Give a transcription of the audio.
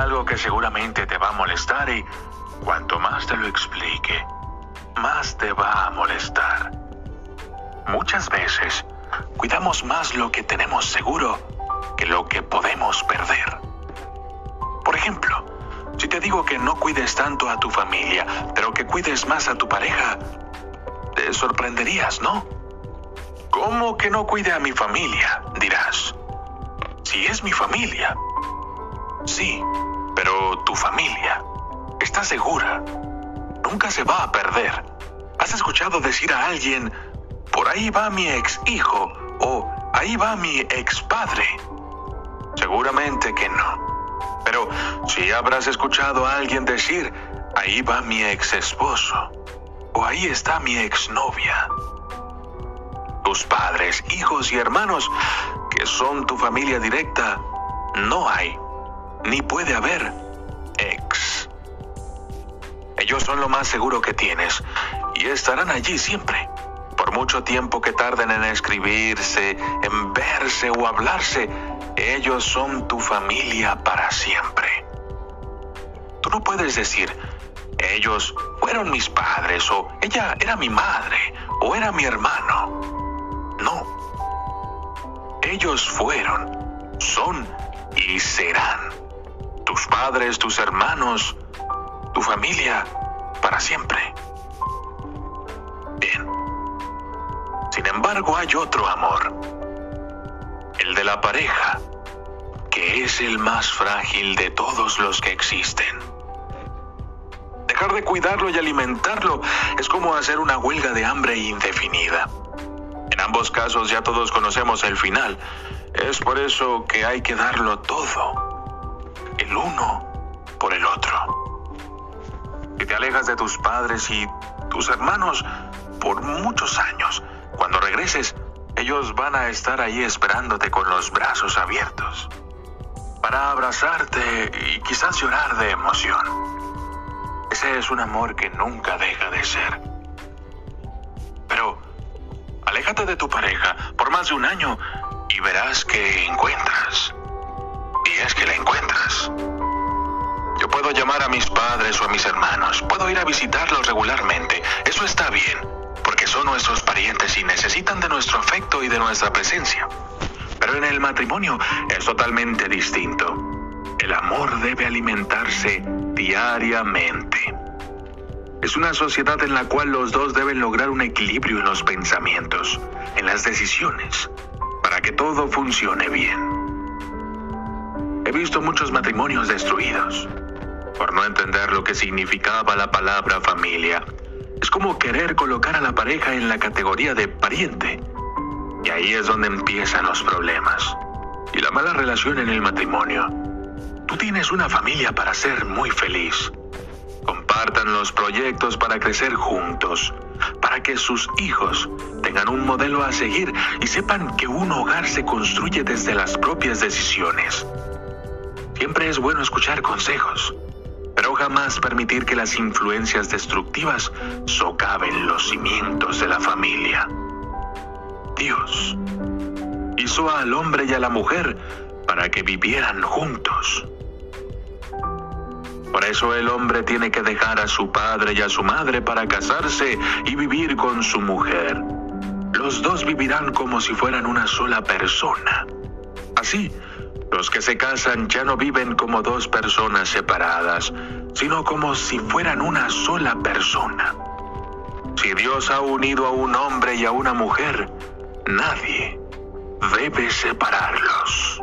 Algo que seguramente te va a molestar y cuanto más te lo explique, más te va a molestar. Muchas veces cuidamos más lo que tenemos seguro que lo que podemos perder. Por ejemplo, si te digo que no cuides tanto a tu familia, pero que cuides más a tu pareja, te sorprenderías, ¿no? ¿Cómo que no cuide a mi familia? dirás. Si es mi familia. Sí, tu familia está segura. Nunca se va a perder. ¿Has escuchado decir a alguien, por ahí va mi ex hijo o ahí va mi ex padre? Seguramente que no. Pero si habrás escuchado a alguien decir, ahí va mi ex esposo o ahí está mi exnovia. Tus padres, hijos y hermanos, que son tu familia directa, no hay, ni puede haber. Ellos son lo más seguro que tienes y estarán allí siempre. Por mucho tiempo que tarden en escribirse, en verse o hablarse, ellos son tu familia para siempre. Tú no puedes decir, ellos fueron mis padres o ella era mi madre o era mi hermano. No. Ellos fueron, son y serán tus padres, tus hermanos, tu familia para siempre. Bien. Sin embargo, hay otro amor. El de la pareja, que es el más frágil de todos los que existen. Dejar de cuidarlo y alimentarlo es como hacer una huelga de hambre indefinida. En ambos casos ya todos conocemos el final. Es por eso que hay que darlo todo. El uno por el otro. Si te alejas de tus padres y tus hermanos por muchos años, cuando regreses, ellos van a estar ahí esperándote con los brazos abiertos. Para abrazarte y quizás llorar de emoción. Ese es un amor que nunca deja de ser. Pero aléjate de tu pareja por más de un año y verás que encuentras. Y es que la encuentras. Puedo llamar a mis padres o a mis hermanos, puedo ir a visitarlos regularmente, eso está bien, porque son nuestros parientes y necesitan de nuestro afecto y de nuestra presencia. Pero en el matrimonio es totalmente distinto. El amor debe alimentarse diariamente. Es una sociedad en la cual los dos deben lograr un equilibrio en los pensamientos, en las decisiones, para que todo funcione bien. He visto muchos matrimonios destruidos por no entender lo que significaba la palabra familia. Es como querer colocar a la pareja en la categoría de pariente. Y ahí es donde empiezan los problemas. Y la mala relación en el matrimonio. Tú tienes una familia para ser muy feliz. Compartan los proyectos para crecer juntos, para que sus hijos tengan un modelo a seguir y sepan que un hogar se construye desde las propias decisiones. Siempre es bueno escuchar consejos, pero jamás permitir que las influencias destructivas socaven los cimientos de la familia. Dios hizo al hombre y a la mujer para que vivieran juntos. Por eso el hombre tiene que dejar a su padre y a su madre para casarse y vivir con su mujer. Los dos vivirán como si fueran una sola persona. Así, los que se casan ya no viven como dos personas separadas, sino como si fueran una sola persona. Si Dios ha unido a un hombre y a una mujer, nadie debe separarlos.